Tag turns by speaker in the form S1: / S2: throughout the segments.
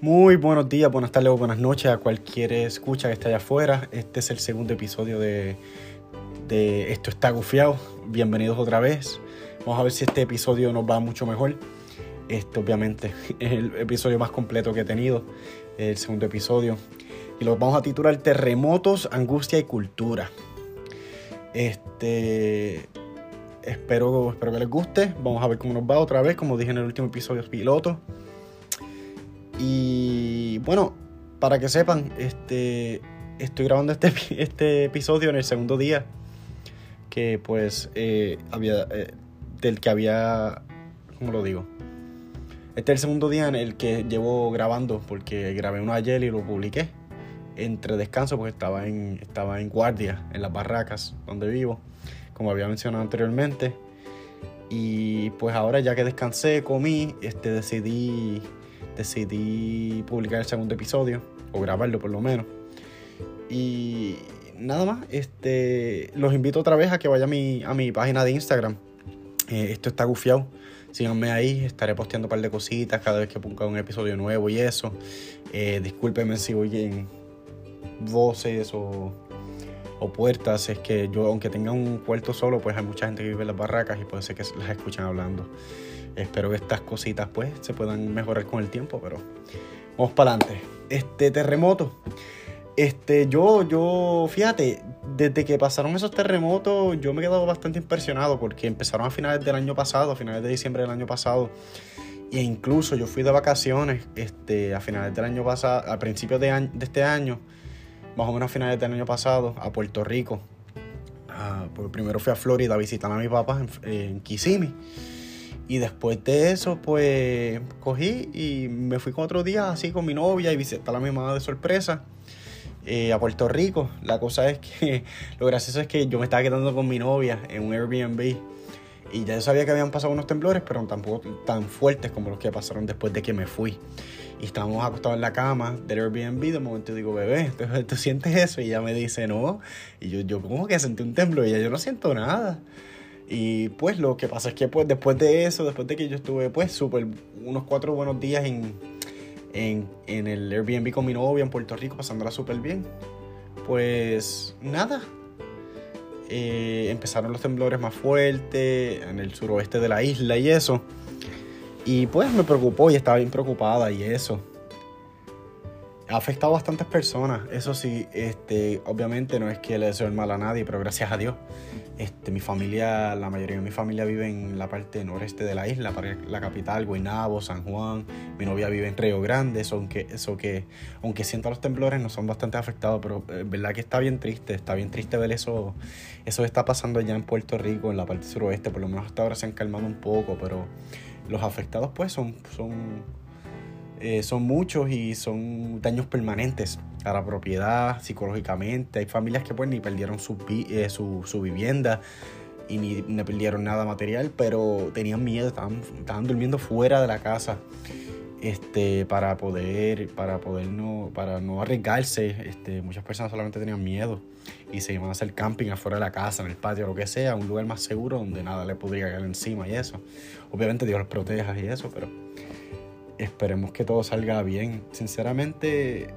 S1: Muy buenos días, buenas tardes o buenas noches a cualquier escucha que esté allá afuera. Este es el segundo episodio de, de Esto está gufiado. Bienvenidos otra vez. Vamos a ver si este episodio nos va mucho mejor. Este obviamente es el episodio más completo que he tenido, el segundo episodio. Y lo vamos a titular Terremotos, Angustia y Cultura. Este, espero, espero que les guste. Vamos a ver cómo nos va otra vez, como dije en el último episodio piloto. Y bueno, para que sepan, este, estoy grabando este, este episodio en el segundo día que pues eh, había, eh, del que había, ¿cómo lo digo? Este es el segundo día en el que llevo grabando porque grabé uno ayer y lo publiqué entre descanso porque estaba en, estaba en guardia en las barracas donde vivo, como había mencionado anteriormente. Y pues ahora ya que descansé, comí, este, decidí decidí publicar el segundo episodio, o grabarlo por lo menos. Y nada más, este, los invito otra vez a que vayan a mi, a mi página de Instagram. Eh, esto está gufiado. Síganme ahí, estaré posteando un par de cositas cada vez que ponga un episodio nuevo y eso. Eh, discúlpenme si oyen voces o, o, puertas. Es que yo, aunque tenga un cuarto solo, pues hay mucha gente que vive en las barracas y puede ser que las escuchen hablando. Espero que estas cositas pues se puedan mejorar con el tiempo, pero vamos para adelante. Este terremoto. Este, yo, yo, fíjate, desde que pasaron esos terremotos, yo me he quedado bastante impresionado porque empezaron a finales del año pasado, a finales de diciembre del año pasado. E incluso yo fui de vacaciones este, a finales del año pasado, a principios de, este año, más o menos a finales del año pasado, a Puerto Rico. Uh, primero fui a Florida a visitar a mi papá en, en Kissimmee. Y después de eso, pues cogí y me fui con otro día así con mi novia y visité a la mi mamá de sorpresa eh, a Puerto Rico. La cosa es que lo gracioso es que yo me estaba quedando con mi novia en un Airbnb. Y ya yo sabía que habían pasado unos temblores, pero tampoco tan fuertes como los que pasaron después de que me fui. Y estábamos acostados en la cama del Airbnb. De momento digo, bebé, ¿tú, sientes eso? Y ella me dice, no. Y yo, yo como que sentí un temblor. Y ella, yo no siento nada. Y pues lo que pasa es que pues después de eso, después de que yo estuve pues súper unos cuatro buenos días en, en, en, el Airbnb con mi novia en Puerto Rico, pasándola súper bien, pues nada. Eh, empezaron los temblores más fuertes en el suroeste de la isla y eso. Y pues me preocupó y estaba bien preocupada y eso ha afectado a bastantes personas. Eso sí, este, obviamente no es que le deseo el mal a nadie, pero gracias a Dios. Este, mi familia, la mayoría de mi familia vive en la parte noreste de la isla, para la capital, Guaynabo, San Juan. Mi novia vive en Río Grande, eso, aunque, eso que, aunque siento los temblores, no son bastante afectados, pero es eh, verdad que está bien triste, está bien triste ver eso, eso está pasando allá en Puerto Rico, en la parte suroeste, por lo menos hasta ahora se han calmado un poco, pero los afectados pues son, son eh, son muchos y son daños permanentes a la propiedad, psicológicamente. Hay familias que pues ni perdieron su, eh, su, su vivienda y ni, ni, perdieron nada material, pero tenían miedo, estaban, estaban durmiendo fuera de la casa este, para poder, para poder no, para no arriesgarse. Este, muchas personas solamente tenían miedo y se iban a hacer camping afuera de la casa, en el patio, lo que sea, un lugar más seguro donde nada le podría caer encima y eso. Obviamente Dios los proteja y eso, pero esperemos que todo salga bien. Sinceramente,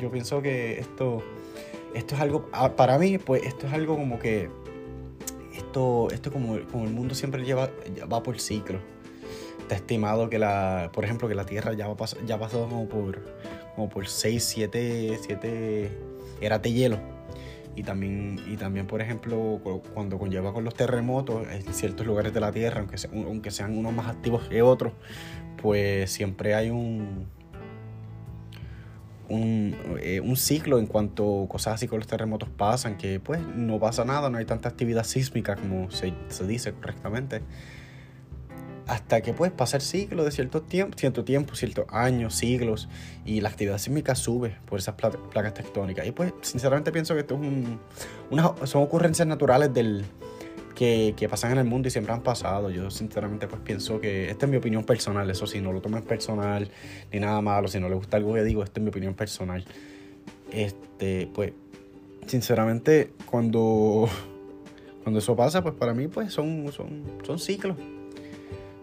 S1: yo pienso que esto, esto es algo, ah, para mí, pues esto es algo como que, esto, esto como, como el mundo siempre lleva, va por ciclo. Está estimado que la, por ejemplo, que la Tierra ya, va, ya pasó como por, como por 6, 7, 7 eras de hielo. Y también, y también, por ejemplo, cuando conlleva con los terremotos en ciertos lugares de la Tierra, aunque, aunque sean unos más activos que otros, pues siempre hay un, eh, un, ciclo en cuanto cosas así con los terremotos pasan, que pues no pasa nada, no hay tanta actividad sísmica como se, dice correctamente. Hasta que pues pasa el ciclo de cierto tiempo, cierto tiempo, ciertos años, siglos, y la actividad sísmica sube por esas placas tectónicas. Y pues sinceramente pienso que esto es un, son ocurrencias naturales del, que, pasan en el mundo y siempre han pasado. Yo sinceramente pues pienso que esta es mi opinión personal, eso sí, no lo tomen personal ni nada malo, si no le gusta algo que digo, esta es mi opinión personal. Este, pues, sinceramente, cuando, cuando eso pasa, pues para mí pues son, son, son ciclos.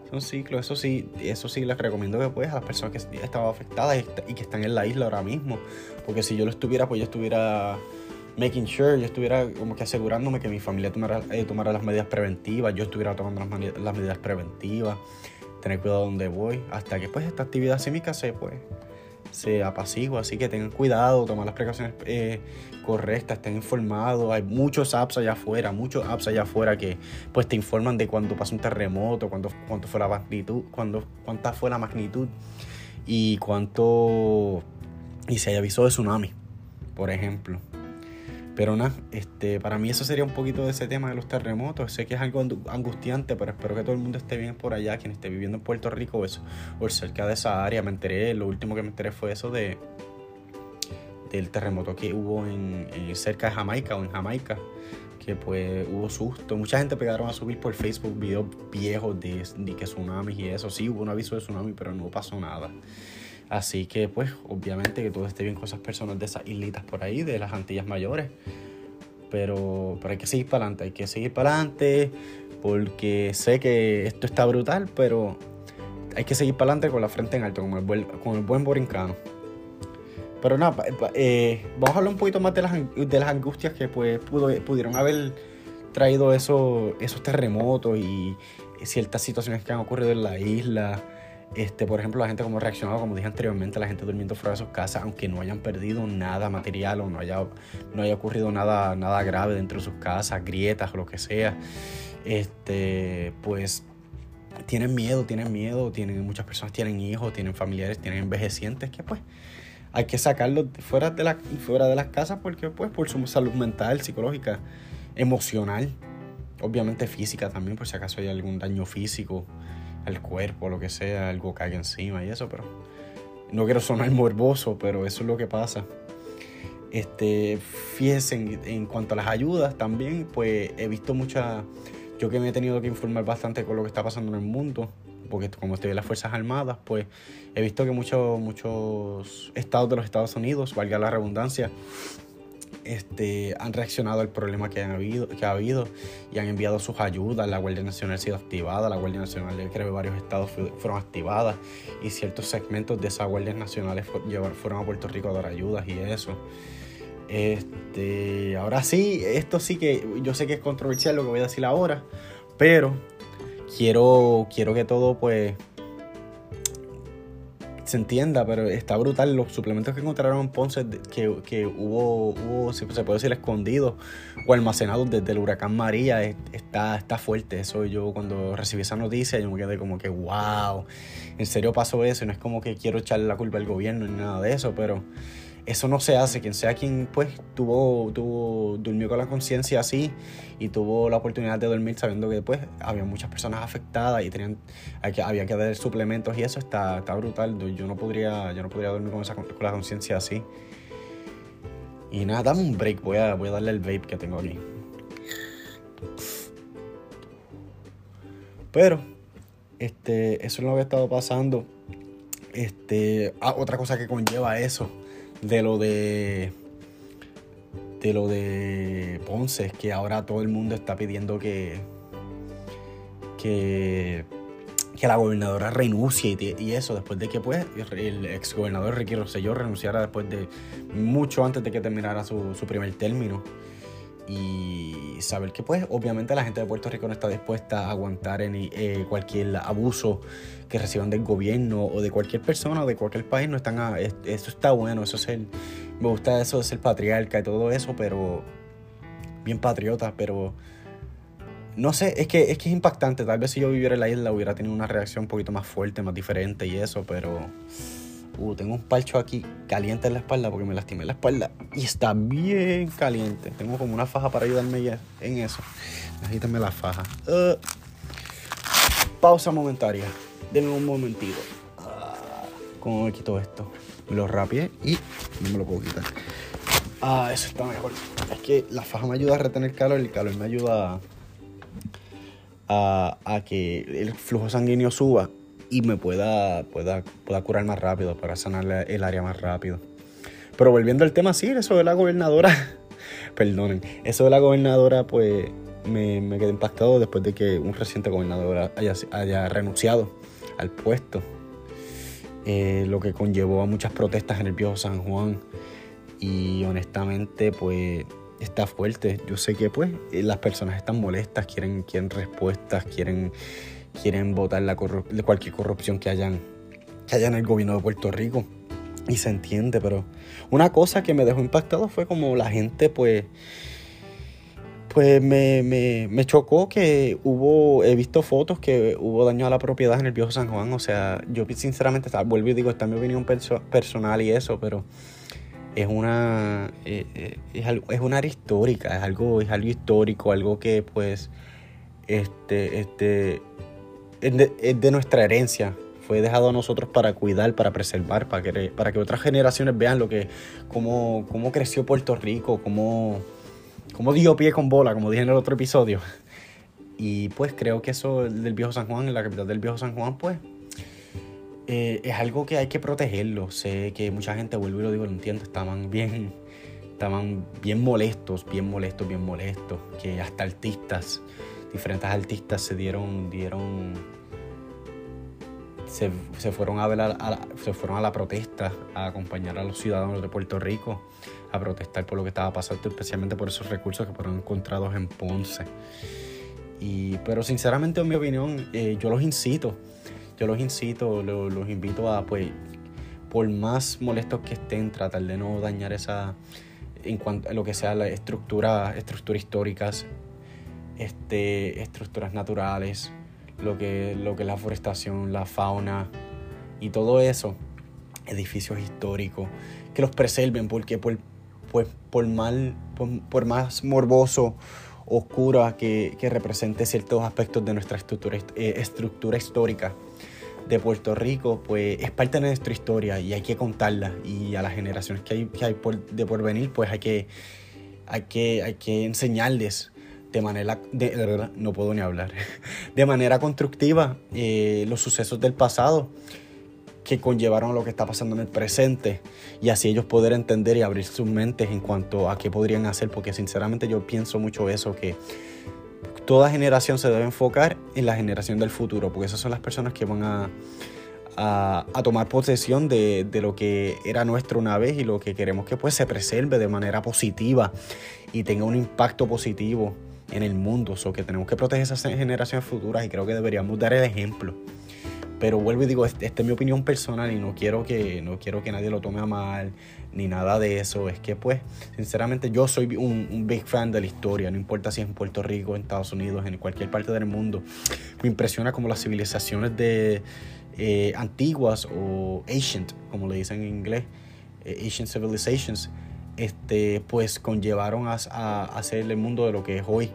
S1: Son ciclos, eso sí, eso sí les recomiendo que pues a las personas que estaban afectadas y que están en la isla ahora mismo. Porque si yo lo estuviera, pues yo estuviera making sure, yo estuviera como que asegurándome que mi familia tomara, eh, tomara las medidas preventivas, yo estuviera tomando las, medidas preventivas, tener cuidado donde voy, hasta que pues esta actividad sísmica se pues se apacigua, así que tengan cuidado, tomar las precauciones eh, correctas, estén informados, hay muchos apps allá afuera, muchos apps allá afuera que pues te informan de cuando pasa un terremoto, cuánto, cuánto fue la magnitud, cuánto, cuánta fue la magnitud y cuánto y si hay aviso de tsunami, por ejemplo. Pero nada, este, para mí eso sería un poquito de ese tema de los terremotos. Sé que es algo angustiante, pero espero que todo el mundo esté bien por allá, quien esté viviendo en Puerto Rico o, eso, o cerca de esa área. Me enteré, lo último que me enteré fue eso de del terremoto que hubo en, cerca de Jamaica o en Jamaica, que pues hubo susto. Mucha gente pegaron a subir por Facebook videos viejos de, de que tsunamis y eso. Sí, hubo un aviso de tsunami, pero no pasó nada. Así que pues obviamente que todo esté bien con esas personas de esas islitas por ahí, de las Antillas Mayores. Pero, pero hay que seguir para adelante, hay que seguir para adelante porque sé que esto está brutal, pero hay que seguir para adelante con la frente en alto, como el buen, con el buen borincano. Pero nada, eh, vamos a hablar un poquito más de las, de las angustias que pues, pudieron haber traído eso, esos terremotos y ciertas situaciones que han ocurrido en la isla. Este, por ejemplo, la gente como reaccionado, como dije anteriormente, la gente durmiendo fuera de sus casas, aunque no hayan perdido nada material o no haya, no haya ocurrido nada, nada grave dentro de sus casas, grietas o lo que sea, este, pues tienen miedo, tienen miedo, tienen, muchas personas tienen hijos, tienen familiares, tienen envejecientes, que pues hay que sacarlos fuera de, la, fuera de las casas porque pues por su salud mental, psicológica, emocional, obviamente física también, por si acaso hay algún daño físico el cuerpo, lo que sea, algo caiga encima y eso, pero no quiero sonar morboso, pero eso es lo que pasa. Este, fíjense en, cuanto a las ayudas también, pues he visto muchas, yo que me he tenido que informar bastante con lo que está pasando en el mundo, porque como estoy en las Fuerzas Armadas, pues he visto que muchos, muchos estados de los Estados Unidos, valga la redundancia, este, han reaccionado al problema que, han habido, que ha habido y han enviado sus ayudas. La Guardia Nacional ha sido activada, la Guardia Nacional, creo que varios estados fueron activadas y ciertos segmentos de esas Guardias Nacionales fueron a Puerto Rico a dar ayudas y eso. Este, ahora sí, esto sí que yo sé que es controversial lo que voy a decir ahora, pero quiero, quiero que todo pues se entienda, pero está brutal. Los suplementos que encontraron en Ponce, que, que hubo, hubo, se puede decir, escondidos o almacenados desde el huracán María, está, está fuerte. Eso yo cuando recibí esa noticia, yo me quedé como que, wow, en serio pasó eso. no es como que quiero echarle la culpa al gobierno ni nada de eso, pero eso no se hace. Quien sea quien pues tuvo, tuvo durmió con la conciencia así y tuvo la oportunidad de dormir sabiendo que después había muchas personas afectadas y tenían, había que dar suplementos y eso está, está brutal. Yo no podría, yo no podría dormir con, esa, con la conciencia así. Y nada, dame un break, voy a, voy a darle el vape que tengo aquí. Pero, este, eso es lo que ha estado pasando. Este, ah, otra cosa que conlleva eso de lo de de lo de Ponce que ahora todo el mundo está pidiendo que que, que la gobernadora renuncie y, eso después de que pues el ex gobernador Ricky Rosselló renunciara después de mucho antes de que terminara su, su primer término y saber que pues obviamente la gente de Puerto Rico no está dispuesta a aguantar en, eh, cualquier abuso que reciban del gobierno o de cualquier persona o de cualquier país no están a, eso está bueno eso es el, me gusta eso de ser patriarca y todo eso pero bien patriota pero no sé es que es que es impactante. Tal vez si yo viviera en la isla hubiera tenido una reacción un poquito más fuerte más diferente y eso pero Uh, tengo un palcho aquí caliente en la espalda porque me lastimé la espalda y está bien caliente. Tengo como una faja para ayudarme ya en eso. Necesítame la faja. Uh, pausa momentaria. Denme un momentito. Uh, ¿Cómo me quito esto? Me lo rapié y no me lo puedo quitar. Ah, eso está mejor. Es que la faja me ayuda a retener calor y el calor me ayuda a, a que el flujo sanguíneo suba y me pueda, pueda, pueda curar más rápido, para sanar el área más rápido. Pero volviendo al tema, sí, eso de la gobernadora, perdonen, eso de la gobernadora, pues me, me quedé impactado después de que un reciente gobernador haya, haya renunciado al puesto. Eh, lo que conllevó a muchas protestas en el viejo San Juan. Y honestamente, pues está fuerte. Yo sé que pues eh, las personas están molestas, quieren, quieren respuestas, quieren, quieren votar la de cualquier corrupción que hayan, que haya en el gobierno de Puerto Rico. Y se entiende, pero una cosa que me dejó impactado fue como la gente pues pues me, me, me, chocó que hubo, he visto fotos que hubo daño a la propiedad en el viejo San Juan. O sea, yo sinceramente, vuelvo y digo, está mi opinión personal y eso, pero es una, eh, eh, es, una área histórica, es algo, es algo histórico, algo que pues, este, este, es de, nuestra herencia. Fue dejado a nosotros para cuidar, para preservar, para que, para que otras generaciones vean lo que, cómo, cómo creció Puerto Rico, cómo como dio pie con bola, como dije en el otro episodio. Y pues creo que eso del viejo San Juan, en la capital del viejo San Juan, pues eh, es algo que hay que protegerlo. Sé que mucha gente, vuelvo y lo digo, lo entiendo, estaban bien, estaban bien molestos, bien molestos, bien molestos. Que hasta artistas, diferentes artistas se dieron, dieron, se, fueron a ver se fueron a la protesta a acompañar a los ciudadanos de Puerto Rico a protestar por lo que estaba pasando, especialmente por esos recursos que fueron encontrados en Ponce. Y, pero sinceramente, en mi opinión, eh, yo los incito, yo los incito, los, invito a, pues, por más molestos que estén, tratar de no dañar esa, en cuanto a lo que sea la estructura, estructuras históricas, este, estructuras naturales, lo que, lo que es la forestación, la fauna y todo eso, edificios históricos, que los preserven, porque por, pues por, mal, por, más morboso, oscura que, represente ciertos aspectos de nuestra estructura, eh, estructura histórica de Puerto Rico, pues es parte de nuestra historia y hay que contarla. Y a las generaciones que hay, que hay por, de por venir, pues hay que, hay que, hay que enseñarles de manera, de, no puedo ni hablar, de manera constructiva eh, los sucesos del pasado que conllevaron a lo que está pasando en el presente y así ellos poder entender y abrir sus mentes en cuanto a qué podrían hacer, porque sinceramente yo pienso mucho eso, que toda generación se debe enfocar en la generación del futuro, porque esas son las personas que van a, a, tomar posesión de, de, lo que era nuestro una vez y lo que queremos que pues se preserve de manera positiva y tenga un impacto positivo en el mundo, o que tenemos que proteger esas generaciones futuras y creo que deberíamos dar el ejemplo. Pero vuelvo y digo, esta es mi opinión personal y no quiero, que, no quiero que nadie lo tome a mal ni nada de eso. Es que pues, sinceramente yo soy un, big fan de la historia, no importa si es en Puerto Rico, en Estados Unidos, en cualquier parte del mundo. Me impresiona como las civilizaciones de eh, antiguas o ancient, como le dicen en inglés, eh, ancient civilizations, este, pues conllevaron a, a, hacer el mundo de lo que es hoy.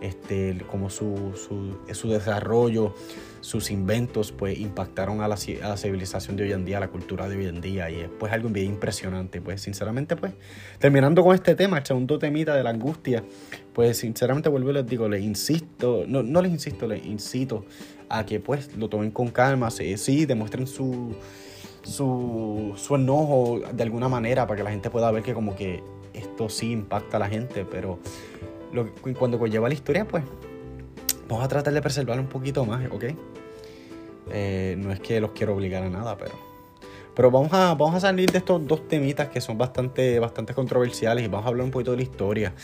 S1: Este, como su, su, su desarrollo, sus inventos pues impactaron a la, civilización de hoy en día, a la cultura de hoy en día y es pues algo impresionante. Pues sinceramente pues terminando con este tema, el segundo temita de la angustia, pues sinceramente vuelvo y les digo, les insisto, no, no les insisto, les incito a que pues lo tomen con calma, sí, sí demuestren su, su, su enojo de alguna manera para que la gente pueda ver que como que esto sí impacta a la gente, pero lo, cuando conlleva la historia pues vamos a tratar de preservarlo un poquito más, ¿ok? Eh, no es que los quiero obligar a nada, pero. Pero vamos a, vamos a salir de estos dos temitas que son bastante, bastante controversiales y vamos a hablar un poquito de la historia.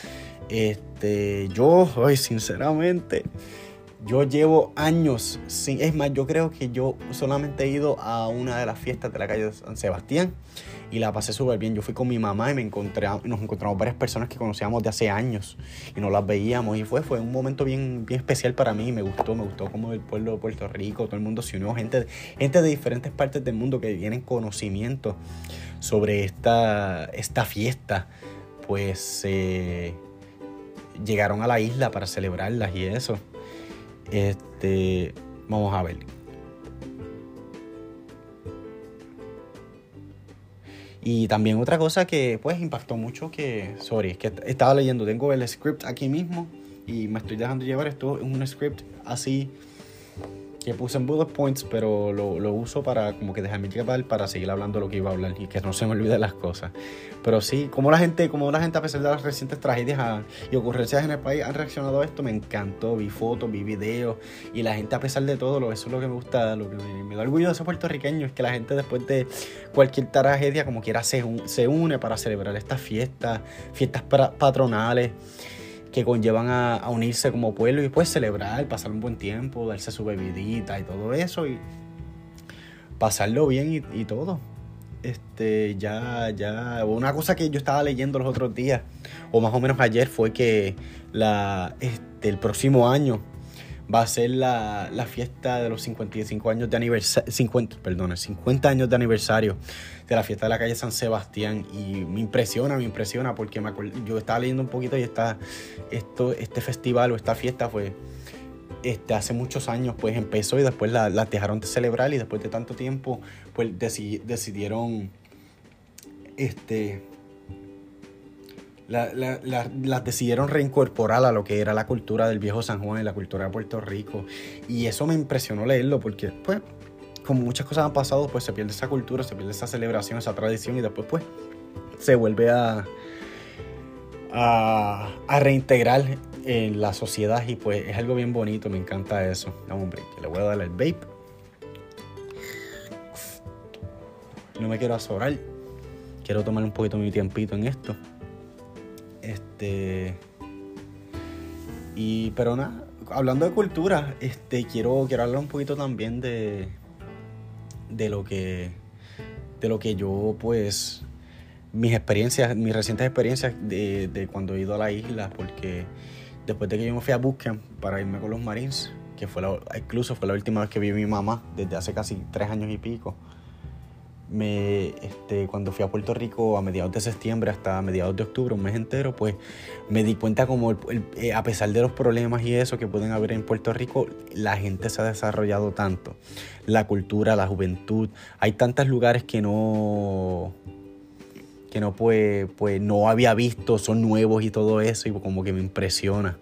S1: Este, yo, hoy sinceramente, yo llevo años sin. Es más, yo creo que yo solamente he ido a una de las fiestas de la calle de San Sebastián y la pasé súper bien. Yo fui con mi mamá y me encontré, nos encontramos varias personas que conocíamos de hace años y nos las veíamos y fue, fue un momento bien, bien especial para mí. Me gustó, me gustó como el pueblo de Puerto Rico, todo el mundo se unió, gente, gente de diferentes partes del mundo que tienen conocimiento sobre esta, esta fiesta, pues eh, llegaron a la isla para celebrarlas y eso. Este, vamos a ver. Y también otra cosa que pues impactó mucho que, sorry, que estaba leyendo, tengo el script aquí mismo y me estoy dejando llevar, esto es un script así que puse en bullet points, pero lo, lo uso para como que dejarme llevar para seguir hablando lo que iba a hablar y que no se me olviden las cosas. Pero sí, como la gente, como la gente a pesar de las recientes tragedias y ocurrencias en el país han reaccionado a esto, me encantó. Vi fotos, vi videos y la gente a pesar de todo, eso es lo que me gusta, lo que me, da orgullo de ser puertorriqueño, es que la gente después de cualquier tragedia como quiera se, se une para celebrar estas fiestas, fiestas patronales que conllevan a, unirse como pueblo y pues celebrar, pasar un buen tiempo, darse su bebidita y todo eso y pasarlo bien y, todo. Este, ya, ya, una cosa que yo estaba leyendo los otros días, o más o menos ayer, fue que la, este, el próximo año va a ser la, fiesta de los 55 años de aniversario, 50, perdón, 50 años de aniversario de la fiesta de la calle San Sebastián. Y me impresiona, me impresiona porque me yo estaba leyendo un poquito y está esto, este festival o esta fiesta fue este, hace muchos años pues empezó y después la, dejaron de celebrar y después de tanto tiempo pues decidieron este las decidieron reincorporar a lo que era la cultura del viejo San Juan y la cultura de Puerto Rico. Y eso me impresionó leerlo porque, pues, como muchas cosas han pasado, pues se pierde esa cultura, se pierde esa celebración, esa tradición y después, pues, se vuelve a, a, reintegrar en la sociedad y pues es algo bien bonito, me encanta eso. Vamos, hombre, que le voy a dar el vape. No me quiero azorar. Quiero tomar un poquito mi tiempito en esto. Este. Y, pero nada, hablando de cultura, este, quiero, quiero hablar un poquito también de, de lo que, de lo que yo, pues, mis experiencias, mis recientes experiencias de, de cuando he ido a la isla, porque después de que yo me fui a Bootcamp para irme con los Marines, que fue la, incluso fue la última vez que vi a mi mamá, desde hace casi tres años y pico, me, este, cuando fui a Puerto Rico a mediados de septiembre hasta mediados de octubre, un mes entero, pues me di cuenta como eh, a pesar de los problemas y eso que pueden haber en Puerto Rico, la gente se ha desarrollado tanto. La cultura, la juventud, hay tantos lugares que no que no pues, pues no había visto, son nuevos y todo eso, y como que me impresiona.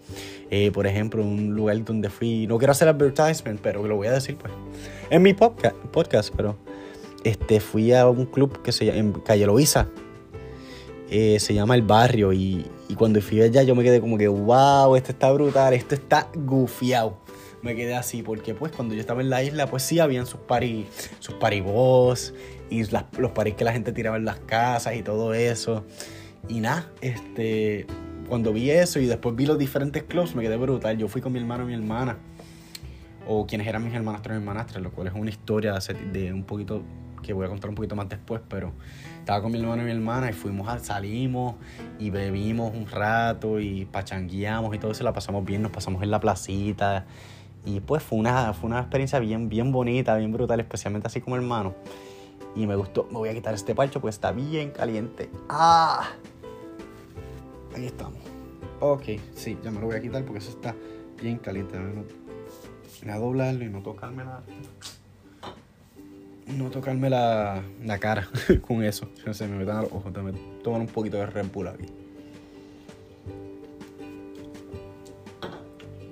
S1: Eh, por ejemplo, un lugar donde fui, no quiero hacer advertisement, pero lo voy a decir pues en mi podcast, podcast pero este, fui a un club que se llama, en Calle Loiza. Eh, se llama El Barrio. Y, cuando fui allá yo me quedé como que, wow, esto está brutal, esto está gufiado. Me quedé así, porque pues cuando yo estaba en la isla, pues sí habían sus paris, sus paribos y los paris que la gente tiraba en las casas y todo eso. Y nada, este, cuando vi eso y después vi los diferentes clubs, me quedé brutal. Yo fui con mi hermano y mi hermana, o quienes eran mis hermanastros y hermanastras, lo cual es una historia de un poquito que voy a contar un poquito más después, pero estaba con mi hermano y mi hermana y fuimos a, salimos y bebimos un rato y pachangueamos y todo eso, la pasamos bien, nos pasamos en la placita y pues fue una, fue una experiencia bien, bien bonita, bien brutal, especialmente así como hermano. Y me gustó, me voy a quitar este parcho pues está bien caliente. ¡Ah! Ahí estamos. Ok, sí, ya me lo voy a quitar porque eso está bien caliente. Voy a doblarlo y no tocarme nada no tocarme la, la cara con eso. Se me metan a los ojos, tomar un poquito de Red Bull aquí.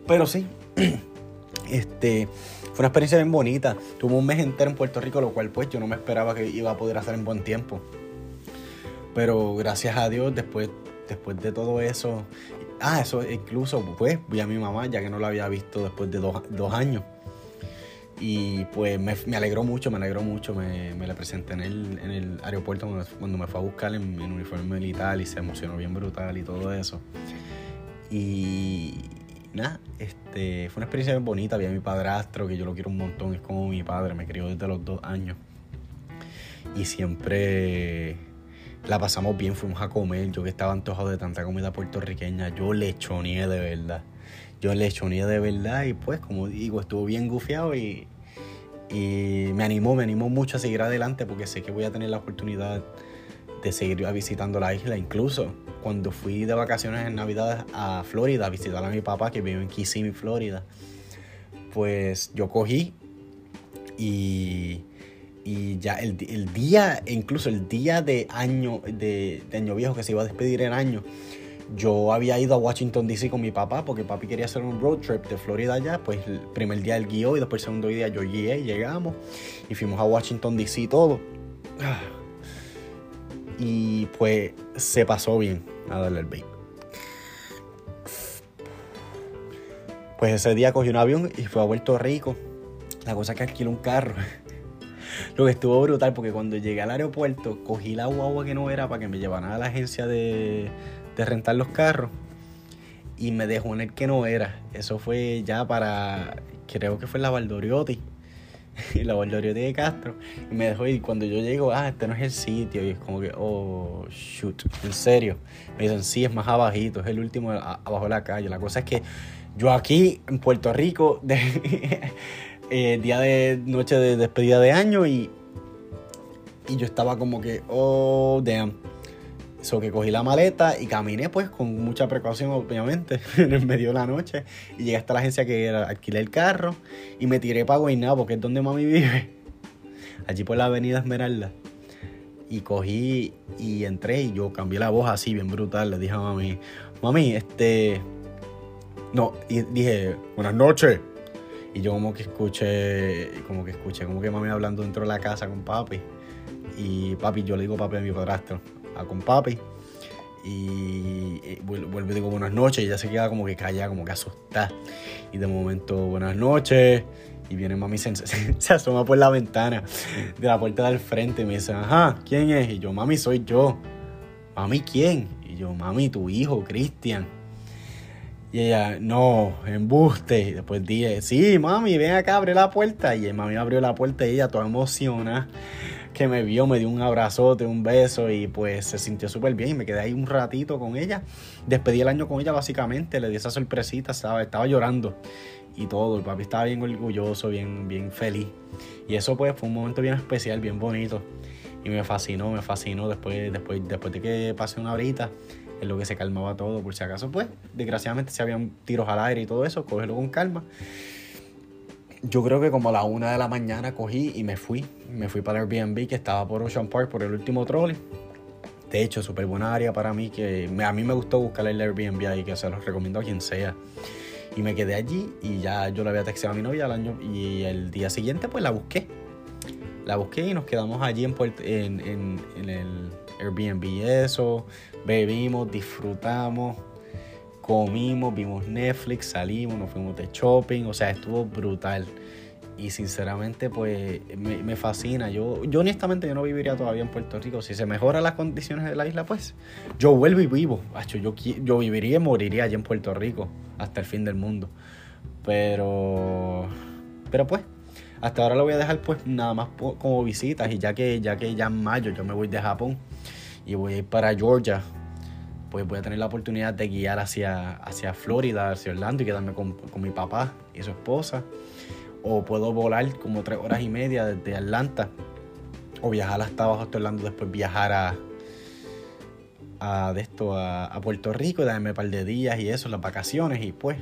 S1: Pero sí, este, fue una experiencia bien bonita. Tuve un mes entero en Puerto Rico, lo cual pues yo no me esperaba que iba a poder hacer en buen tiempo. Pero gracias a Dios, después, después de todo eso, ah, eso incluso pues vi a mi mamá, ya que no la había visto después de dos, dos años. Y pues me, alegró mucho, me alegró mucho. Me, me la presenté en el, en el aeropuerto cuando, me fue a buscar en, en, uniforme militar y se emocionó bien brutal y todo eso. Y nada, este, fue una experiencia bien bonita. Vi a mi padrastro, que yo lo quiero un montón, es como mi padre, me crió desde los dos años. Y siempre la pasamos bien, fuimos a comer. Yo que estaba antojado de tanta comida puertorriqueña, yo lechoneé de verdad. Yo lechoneé de verdad y pues, como digo, estuvo bien gufiado y y me animó, me animó mucho a seguir adelante porque sé que voy a tener la oportunidad de seguir visitando la isla. Incluso cuando fui de vacaciones en Navidad a Florida a visitar a mi papá que vive en Kissimmee, Florida, pues yo cogí y, y ya el, día, incluso el día de año, de, de año viejo que se iba a despedir en año, yo había ido a Washington DC con mi papá porque papi quería hacer un road trip de Florida allá. Pues el primer día él guió y después el segundo día yo guié, llegamos y fuimos a Washington DC todo. Y pues se pasó bien a darle el vape. Pues ese día cogí un avión y fue a Puerto Rico. La cosa es que alquiló un carro. Lo que estuvo brutal porque cuando llegué al aeropuerto cogí la guagua que no era para que me llevaran a la agencia de, de rentar los carros y me dejó en el que no era. Eso fue ya para, creo que fue la Valdoriotti, la Valdoriotti de Castro. Y me dejó y cuando yo llego, ah, este no es el sitio. Y es como que, oh, shoot, en serio. Me dicen, sí, es más abajito, es el último abajo de la calle. La cosa es que yo aquí en Puerto Rico, de, eh, día de noche de despedida de año y, y yo estaba como que, oh, damn So que cogí la maleta y caminé pues con mucha precaución obviamente en el medio de la noche y llegué hasta la agencia que era, alquilé el carro y me tiré para Guaynabo porque es donde mami vive. Allí por la avenida Esmeralda. Y cogí y entré y yo cambié la voz así bien brutal. Le dije a mami, mami, este... No, y dije, buenas noches. Y yo como que escuché, como que escuché, como que mami hablando dentro de la casa con papi. Y papi, yo le digo papi a mi padrastro a con papi. Y, vuelvo y digo buenas noches y ella se queda como que calla como que asustada. Y de momento, buenas noches. Y viene mami, se, se, asoma por la ventana de la puerta del frente y me dice, ajá, ¿quién es? Y yo, mami, soy yo. Mami, ¿quién? Y yo, mami, tu hijo, Cristian. Y ella, no, embuste. Y después dije, sí, mami, ven acá, abre la puerta. Y mami abrió la puerta y ella toda emocionada que me vio, me dio un abrazote, un beso y pues se sintió súper bien y me quedé ahí un ratito con ella. Despedí el año con ella básicamente, le di esa sorpresita, estaba, estaba llorando y todo. El papi estaba bien orgulloso, bien, bien feliz. Y eso pues fue un momento bien especial, bien bonito. Y me fascinó, me fascinó después, después, después de que pasé una horita en lo que se calmaba todo, por si acaso pues, desgraciadamente si habían tiros al aire y todo eso, cógelo con calma yo creo que como a la una de la mañana cogí y me fui. Me fui para el Airbnb que estaba por Ocean Park por el último trolley. De hecho, súper buena área para mí, que a mí me gustó buscar el Airbnb ahí, que se los recomiendo a quien sea. Y me quedé allí y ya yo le había texteado a mi novia al año y el día siguiente pues la busqué. La busqué y nos quedamos allí en, en el Airbnb eso, bebimos, disfrutamos comimos, vimos Netflix, salimos, nos fuimos de shopping, o sea, estuvo brutal. Y sinceramente, pues me, fascina. Yo, yo honestamente yo no viviría todavía en Puerto Rico. Si se mejoran las condiciones de la isla, pues yo vuelvo y vivo. yo, yo viviría y moriría allá en Puerto Rico hasta el fin del mundo. Pero, pero pues, hasta ahora lo voy a dejar pues nada más como visitas. Y ya que, ya que ya en mayo yo me voy de Japón y voy a ir para Georgia pues voy a tener la oportunidad de guiar hacia, hacia Florida, hacia Orlando y quedarme con, mi papá y su esposa. O puedo volar como tres horas y media desde Atlanta o viajar hasta abajo hasta Orlando, después viajar a, a, esto, a, Puerto Rico, darme un par de días y eso, las vacaciones y pues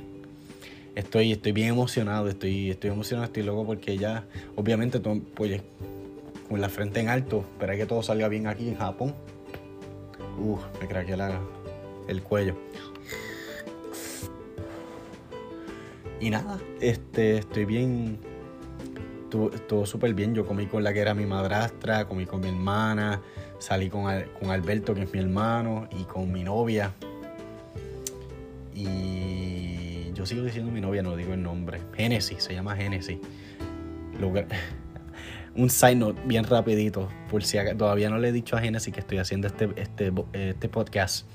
S1: estoy, estoy bien emocionado, estoy, estoy emocionado, estoy loco porque ya, obviamente, pues, con la frente en alto, espera que todo salga bien aquí en Japón. Uf, me craqué la, el cuello. Y nada, este, estoy bien. Estuvo, súper bien. Yo comí con la que era mi madrastra, comí con mi hermana, salí con, con Alberto, que es mi hermano, y con mi novia. Y yo sigo diciendo mi novia, no digo el nombre. Genesis, se llama Genesis. Un side note bien rapidito, por si todavía no le he dicho a Genesis que estoy haciendo este, este, este podcast.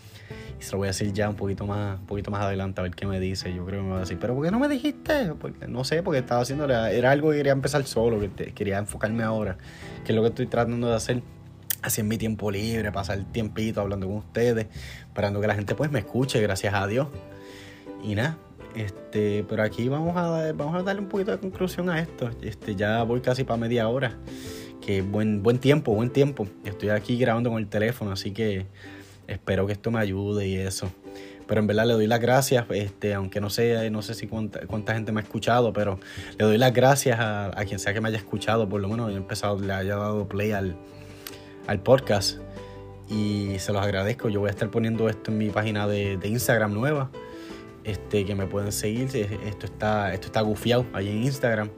S1: Y se lo voy a decir ya un poquito más, un poquito más adelante a ver qué me dice. Yo creo que me va a decir, pero ¿por qué no me dijiste? Porque, no sé, porque estaba haciendo, era algo que quería empezar solo, que quería enfocarme ahora, que es lo que estoy tratando de hacer. Así en mi tiempo libre, pasar el tiempito hablando con ustedes, esperando que la gente pues me escuche, gracias a Dios. Y nada, este, pero aquí vamos a, vamos a darle un poquito de conclusión a esto. Este, ya voy casi para media hora. Que buen, buen tiempo, buen tiempo. Estoy aquí grabando con el teléfono, así que espero que esto me ayude y eso. Pero en verdad le doy las gracias, este, aunque no sé, no sé si cuánta, gente me ha escuchado, pero le doy las gracias a, quien sea que me haya escuchado, por lo menos he empezado, le haya dado play al, al podcast. y se los agradezco. Yo voy a estar poniendo esto en mi página de, Instagram nueva. Este, que me pueden seguir. Esto está, esto está gufiado ahí en Instagram.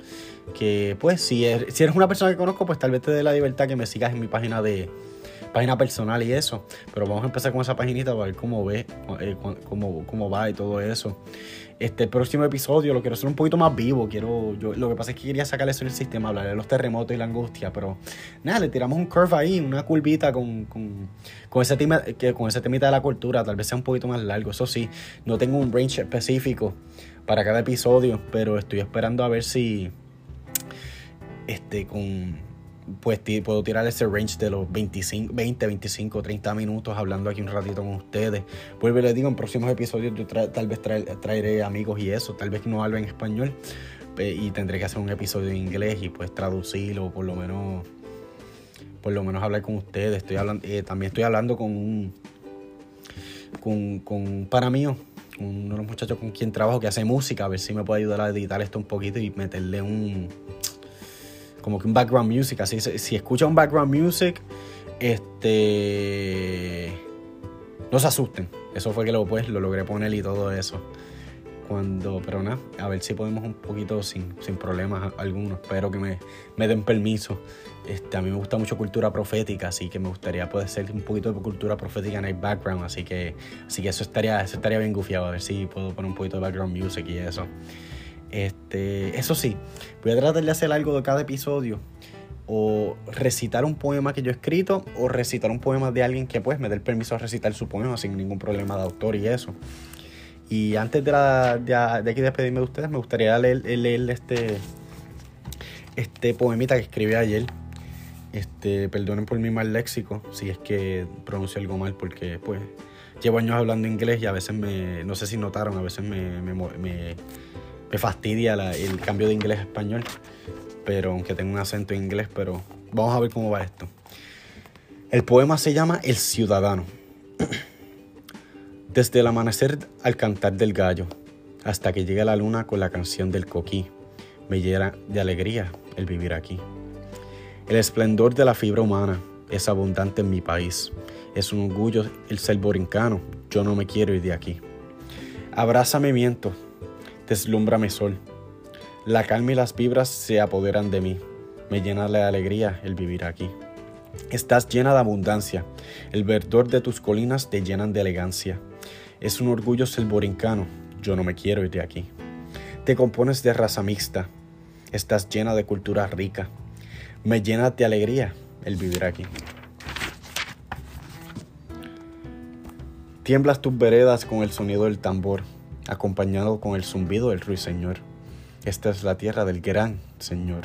S1: Que pues si eres, si eres una persona que conozco, pues tal vez te dé la libertad que me sigas en mi página de, página personal y eso. Pero vamos a empezar con esa paginita para ver cómo ve, eh, cómo, cómo, va y todo eso. Este próximo episodio lo quiero hacer un poquito más vivo. Quiero, yo, lo que pasa es que quería sacarle eso del sistema, hablar de los terremotos y la angustia. Pero nada, le tiramos un curve ahí, una curvita con, con, con ese tema, que, con ese temita de la cultura. Tal vez sea un poquito más largo. Eso sí, no tengo un range específico para cada episodio. Pero estoy esperando a ver si. Este, con pues puedo tirar ese range de los 25, 20, 25, 30 minutos hablando aquí un ratito con ustedes. Vuelvo y les digo, en próximos episodios yo tal vez traeré amigos y eso, tal vez no hablo en español y tendré que hacer un episodio en inglés y pues traducirlo, por lo menos por lo menos hablar con ustedes. Estoy hablando, eh, también estoy hablando con un con, con para mí uno de los muchachos con quien trabajo que hace música, a ver si me puede ayudar a editar esto un poquito y meterle un como que un background music. Así, si escucha un background music, este. No se asusten. Eso fue que lo, pues, lo logré poner y todo eso. Cuando, pero nada, a ver si podemos un poquito sin, sin problemas algunos. Espero que me, me, den permiso. Este, a mí me gusta mucho cultura profética, así que me gustaría poder ser un poquito de cultura profética en el background. Así que, así que eso estaría, eso estaría bien gufiado. A ver si puedo poner un poquito de background music y eso. Este, eso sí, voy a tratar de hacer algo de cada episodio. O recitar un poema que yo he escrito, o recitar un poema de alguien que pues me dé el permiso a recitar su poema sin ningún problema de autor y eso. Y antes de, la, aquí despedirme de ustedes, me gustaría leer, leer, este, este poemita que escribí ayer. Este, perdonen por mi mal léxico, si es que pronuncio algo mal, porque pues llevo años hablando inglés y a veces me, no sé si notaron, a veces me fastidia el cambio de inglés a español, pero aunque tengo un acento en inglés, pero vamos a ver cómo va esto. El poema se llama El Ciudadano. Desde el amanecer al cantar del gallo, hasta que llega la luna con la canción del coquí, me llena de alegría el vivir aquí. El esplendor de la fibra humana es abundante en mi país. Es un orgullo el ser borincano. Yo no me quiero ir de aquí. Abrázame miento, Deslúmbrame sol. La calma y las vibras se apoderan de mí. Me llena de alegría el vivir aquí. Estás llena de abundancia. El verdor de tus colinas te llenan de elegancia. Es un orgullo ser borincano. Yo no me quiero ir de aquí. Te compones de raza mixta. Estás llena de cultura rica. Me llena de alegría el vivir aquí. Tiemblas tus veredas con el sonido del tambor acompañado con el zumbido del ruiseñor. Esta es la tierra del gran Señor.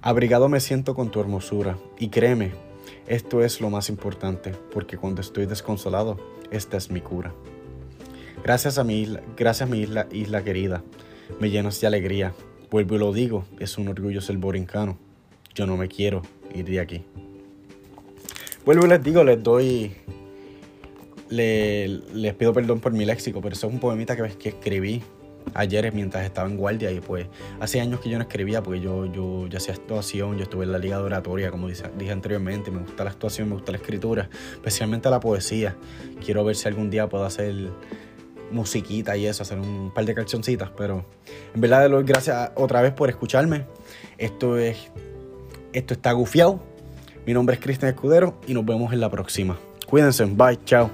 S1: Abrigado me siento con tu hermosura, y créeme, esto es lo más importante, porque cuando estoy desconsolado, esta es mi cura. Gracias a mi isla, gracias a mi isla, isla querida, me llenas de alegría. Vuelvo y lo digo, es un orgullo ser borincano. Yo no me quiero ir de aquí. Vuelvo y les digo, les doy le, les pido perdón por mi léxico, pero eso es un poemita que, que escribí ayer mientras estaba en guardia y pues hace años que yo no escribía porque yo, yo, yo hacía actuación, yo estuve en la liga de oratoria como dije, anteriormente, me gusta la actuación, me gusta la escritura, especialmente la poesía. Quiero ver si algún día puedo hacer musiquita y eso, hacer un par de cancioncitas, pero en verdad le doy gracias otra vez por escucharme. Esto es esto está gufiado. Mi nombre es Cristian Escudero y nos vemos en la próxima. Cuídense, bye, chao.